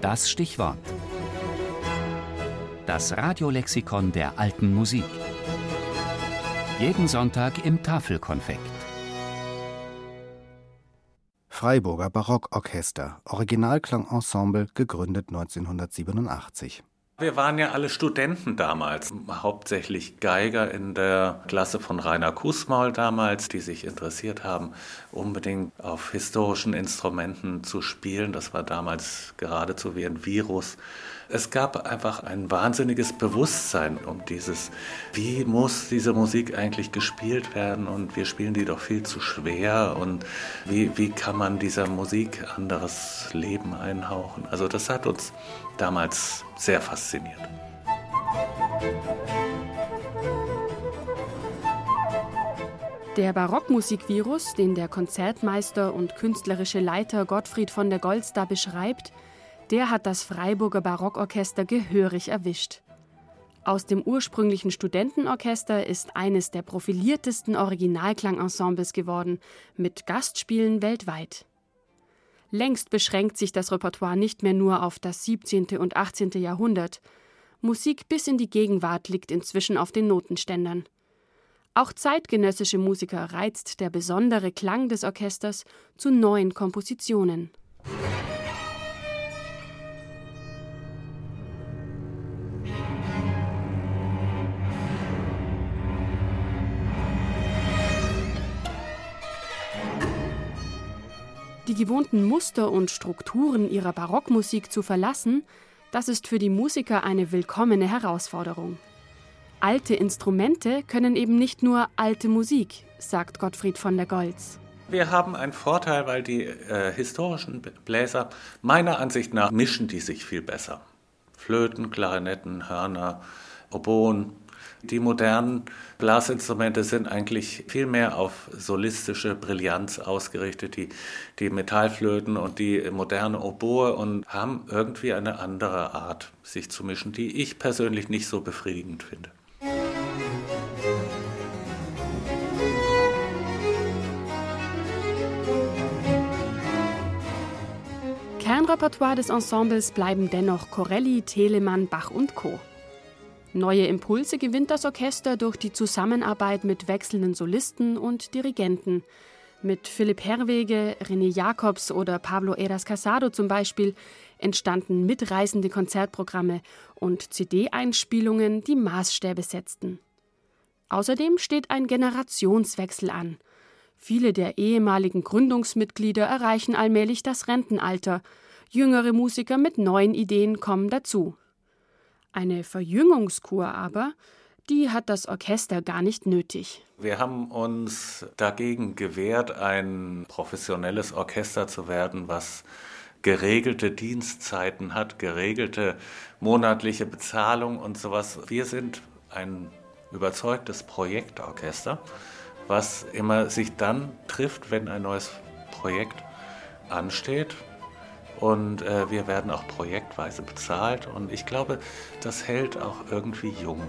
Das Stichwort. Das Radiolexikon der alten Musik. Jeden Sonntag im Tafelkonfekt. Freiburger Barockorchester, Originalklangensemble, gegründet 1987. Wir waren ja alle Studenten damals, hauptsächlich Geiger in der Klasse von Rainer Kußmaul damals, die sich interessiert haben, unbedingt auf historischen Instrumenten zu spielen. Das war damals geradezu wie ein Virus. Es gab einfach ein wahnsinniges Bewusstsein um dieses, wie muss diese Musik eigentlich gespielt werden und wir spielen die doch viel zu schwer und wie, wie kann man dieser Musik anderes Leben einhauchen. Also das hat uns damals sehr fasziniert. Der Barockmusikvirus, den der Konzertmeister und künstlerische Leiter Gottfried von der Goldstar beschreibt, der hat das Freiburger Barockorchester gehörig erwischt. Aus dem ursprünglichen Studentenorchester ist eines der profiliertesten Originalklangensembles geworden, mit Gastspielen weltweit. Längst beschränkt sich das Repertoire nicht mehr nur auf das 17. und 18. Jahrhundert. Musik bis in die Gegenwart liegt inzwischen auf den Notenständern. Auch zeitgenössische Musiker reizt der besondere Klang des Orchesters zu neuen Kompositionen. Die gewohnten Muster und Strukturen ihrer Barockmusik zu verlassen, das ist für die Musiker eine willkommene Herausforderung. Alte Instrumente können eben nicht nur alte Musik, sagt Gottfried von der Goltz. Wir haben einen Vorteil, weil die äh, historischen Bläser meiner Ansicht nach mischen die sich viel besser. Flöten, Klarinetten, Hörner, Oboen, die modernen Blasinstrumente sind eigentlich viel mehr auf solistische Brillanz ausgerichtet, die, die Metallflöten und die moderne Oboe und haben irgendwie eine andere Art, sich zu mischen, die ich persönlich nicht so befriedigend finde. Kernrepertoire des Ensembles bleiben dennoch Corelli, Telemann, Bach und Co. Neue Impulse gewinnt das Orchester durch die Zusammenarbeit mit wechselnden Solisten und Dirigenten. Mit Philipp Herwege, René Jacobs oder Pablo Eras Casado zum Beispiel entstanden mitreißende Konzertprogramme und CD-Einspielungen, die Maßstäbe setzten. Außerdem steht ein Generationswechsel an. Viele der ehemaligen Gründungsmitglieder erreichen allmählich das Rentenalter. Jüngere Musiker mit neuen Ideen kommen dazu. Eine Verjüngungskur aber, die hat das Orchester gar nicht nötig. Wir haben uns dagegen gewehrt, ein professionelles Orchester zu werden, was geregelte Dienstzeiten hat, geregelte monatliche Bezahlung und sowas. Wir sind ein überzeugtes Projektorchester, was immer sich dann trifft, wenn ein neues Projekt ansteht und äh, wir werden auch projektweise bezahlt und ich glaube, das hält auch irgendwie jung.